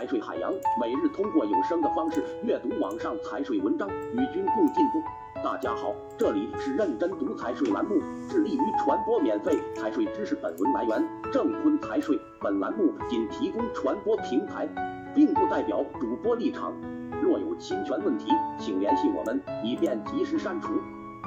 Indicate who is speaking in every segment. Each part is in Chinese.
Speaker 1: 财税海洋，每日通过有声的方式阅读网上财税文章，与君共进步。大家好，这里是认真读财税栏目，致力于传播免费财税知识。本文来源郑坤财税，本栏目仅提供传播平台，并不代表主播立场。若有侵权问题，请联系我们，以便及时删除。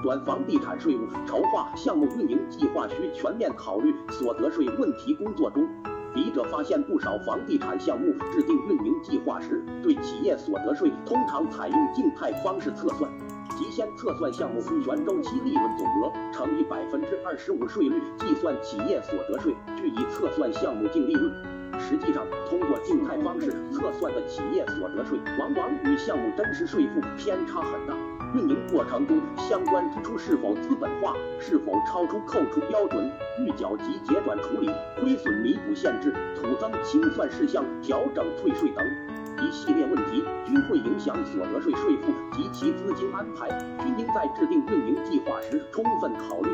Speaker 1: 转房地产税务筹划项目运营计划需全面考虑所得税问题。工作中，笔者发现不少房地产项目制定运营计划时，对企业所得税通常采用静态方式测算。即先测算项目全周期利润总额乘以百分之二十五税率计算企业所得税，据以测算项目净利润。实际上，通过静态方式测算的企业所得税，往往与项目真实税负偏差很大。运营过程中相关支出是否资本化，是否超出扣除标准，预缴及结转处理，亏损弥补限制，土增清算事项调整退税等。一系列问题均会影响所得税税负及其资金安排，均应在制定运营计划时充分考虑。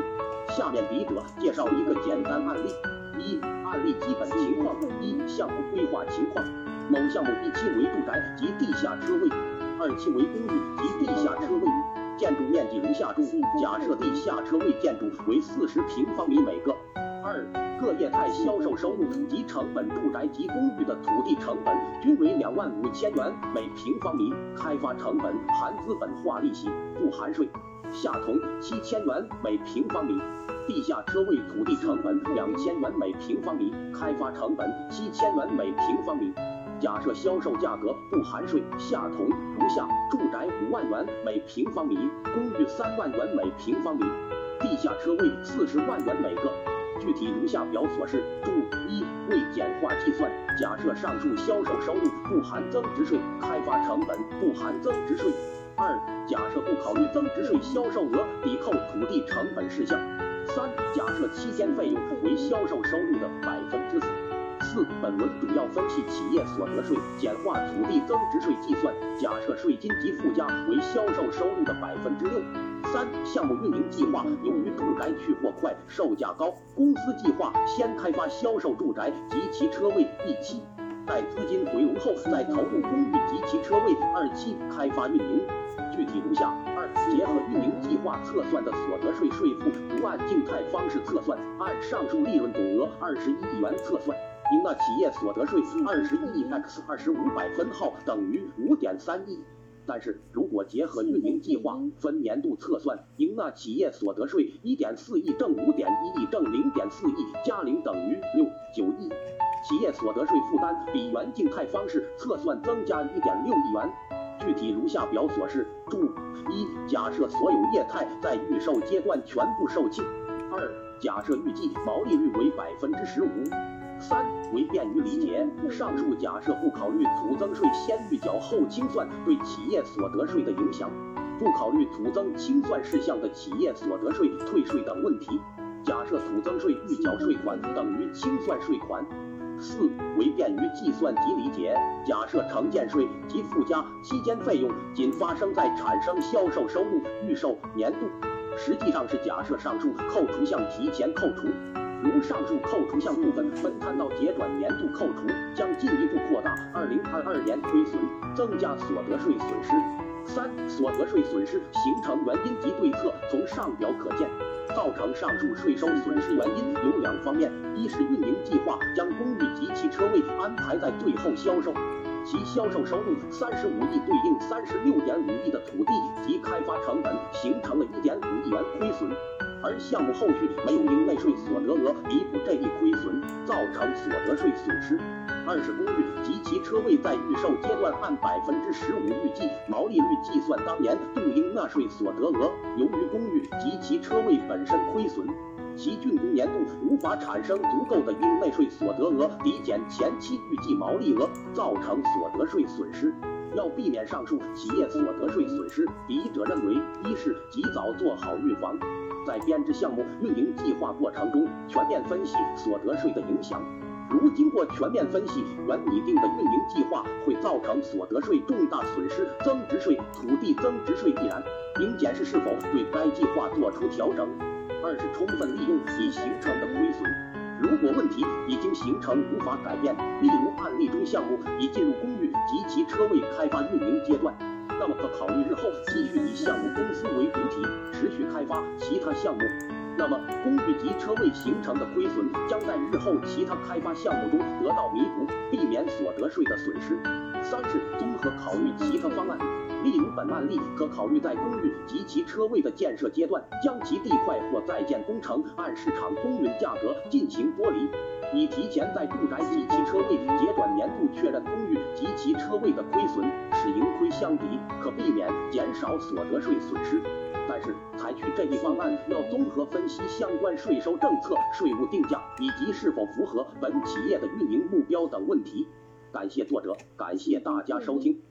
Speaker 1: 下面笔者介绍一个简单案例：一、案例基本情况：一、项目规划情况。某项目一期为住宅及地下车位，二期为公寓及地下车位，建筑面积如下注：假设地下车位建筑为四十平方米每个。二、各业态销售收入及成本，住宅及公寓的土地成本均为两万五千元每平方米，开发成本含资本化利息不含税，下同七千元每平方米。地下车位土地成本两千元每平方米，开发成本七千元每平方米。假设销售价格不含税，下同如下：住宅五万元每平方米，公寓三万元每平方米，地下车位四十万元每个。具体如下表所示。注一为简化计算，假设上述销售收入不含增值税，开发成本不含增值税。二假设不考虑增值税销售额抵扣土地成本事项。三假设期间费用为销售收入的百分之四。四本文主要分析企业所得税简化土地增值税计算，假设税金及附加为销售收入的百分之六。三项目运营计划由于住宅去货快，售价高，公司计划先开发销售住宅及其车位一期，待资金回笼后再投入公寓及其车位二期开发运营。具体如下：二、结合运营计划测算的所得税税负，不按静态方式测算，按上述利润总额二十一亿元测算，应纳企业所得税二十亿 x 二十五百分号等于五点三亿。但是如果结合运营计划分年度测算，应纳企业所得税一点四亿正五点一亿正零点四亿加零等于六九亿，企业所得税负担比原静态方式测算增加一点六亿元。具体如下表所示。注一，假设所有业态在预售阶段全部售罄。二，假设预计毛利率为百分之十五。三为便于理解，上述假设不考虑土增税先预缴后清算对企业所得税的影响，不考虑土增清算事项的企业所得税退税等问题。假设土增税预缴税款等于清算税款。四为便于计算及理解，假设承建税及附加期间费用仅发生在产生销售收入预售年度，实际上是假设上述扣除项提前扣除。如上述扣除项部分分摊到结转年度扣除，将进一步扩大2022年亏损，增加所得税损失。三、所得税损失形成原因及对策，从上表可见，造成上述税收损失原因有两方面：一是运营计划将公寓及其车位安排在最后销售，其销售收入三十五亿对应三十六点五亿的土地及开发成本，形成了一点五亿元亏损。而项目后续没有应纳税所得额弥补这一亏损，造成所得税损失。二是公寓及其车位在预售阶段按百分之十五预计毛利率计算当年度应纳税所得额，由于公寓及其车位本身亏损，其竣工年度无法产生足够的应纳税所得额抵减前期预计毛利额，造成所得税损失。要避免上述企业所得税损失，笔者认为，一是及早做好预防。在编制项目运营计划过程中，全面分析所得税的影响。如经过全面分析，原拟定的运营计划会造成所得税重大损失，增值税、土地增值税必然，应检视是否对该计划作出调整。二是充分利用已形成的亏损。如果问题已经形成无法改变，例如案例中项目已进入公寓及其车位开发运营阶段，那么可考虑日后继续以项目公司为主，发其他项目。那么，公寓及车位形成的亏损将在日后其他开发项目中得到弥补，避免所得税的损失。三是综合考虑其他方案，例如本案例可考虑在公寓及其车位的建设阶段，将其地块或在建工程按市场公允价格进行剥离，以提前在住宅公寓及其车位的亏损，使盈亏相抵，可避免减少所得税损失。但是，采取这一方案要综合分析相关税收政策、税务定价以及是否符合本企业的运营目标等问题。感谢作者，感谢大家收听。